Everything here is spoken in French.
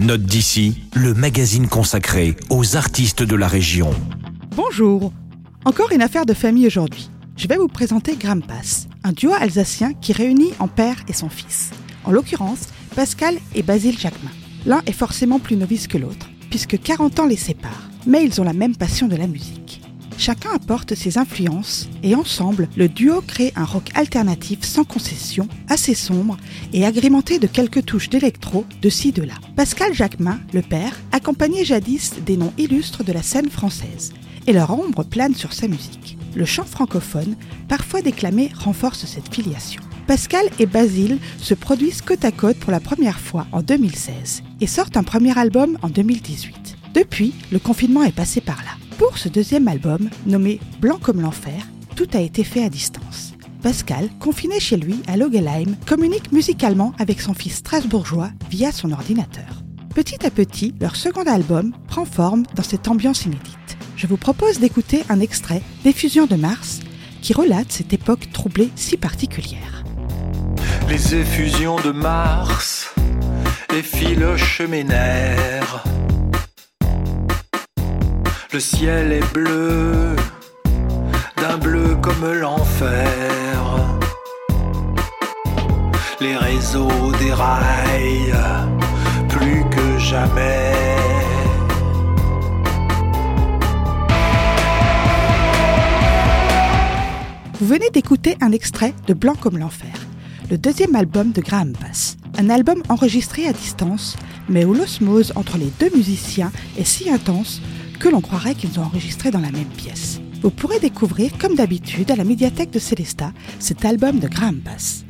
Note d'ici, le magazine consacré aux artistes de la région. Bonjour. Encore une affaire de famille aujourd'hui. Je vais vous présenter Grampas, un duo alsacien qui réunit en père et son fils. En l'occurrence, Pascal et Basile Jacquemin. L'un est forcément plus novice que l'autre, puisque 40 ans les séparent, mais ils ont la même passion de la musique. Chacun apporte ses influences et ensemble, le duo crée un rock alternatif sans concession, assez sombre et agrémenté de quelques touches d'électro de ci de là. Pascal Jacquemin, le père, accompagnait jadis des noms illustres de la scène française, et leur ombre plane sur sa musique. Le chant francophone, parfois déclamé, renforce cette filiation. Pascal et Basile se produisent côte à côte pour la première fois en 2016 et sortent un premier album en 2018. Depuis, le confinement est passé par là. Pour ce deuxième album, nommé Blanc comme l'enfer, tout a été fait à distance. Pascal, confiné chez lui à Logelheim, communique musicalement avec son fils strasbourgeois via son ordinateur. Petit à petit, leur second album prend forme dans cette ambiance inédite. Je vous propose d'écouter un extrait d'Effusion de Mars qui relate cette époque troublée si particulière. Les effusions de Mars, les philocheminaires le ciel est bleu, d'un bleu comme l'enfer. Les réseaux déraillent plus que jamais. Vous venez d'écouter un extrait de Blanc comme l'enfer, le deuxième album de Graham Bass. Un album enregistré à distance, mais où l'osmose entre les deux musiciens est si intense que l'on croirait qu'ils ont enregistré dans la même pièce. Vous pourrez découvrir, comme d'habitude, à la médiathèque de Célesta, cet album de Graham Bass.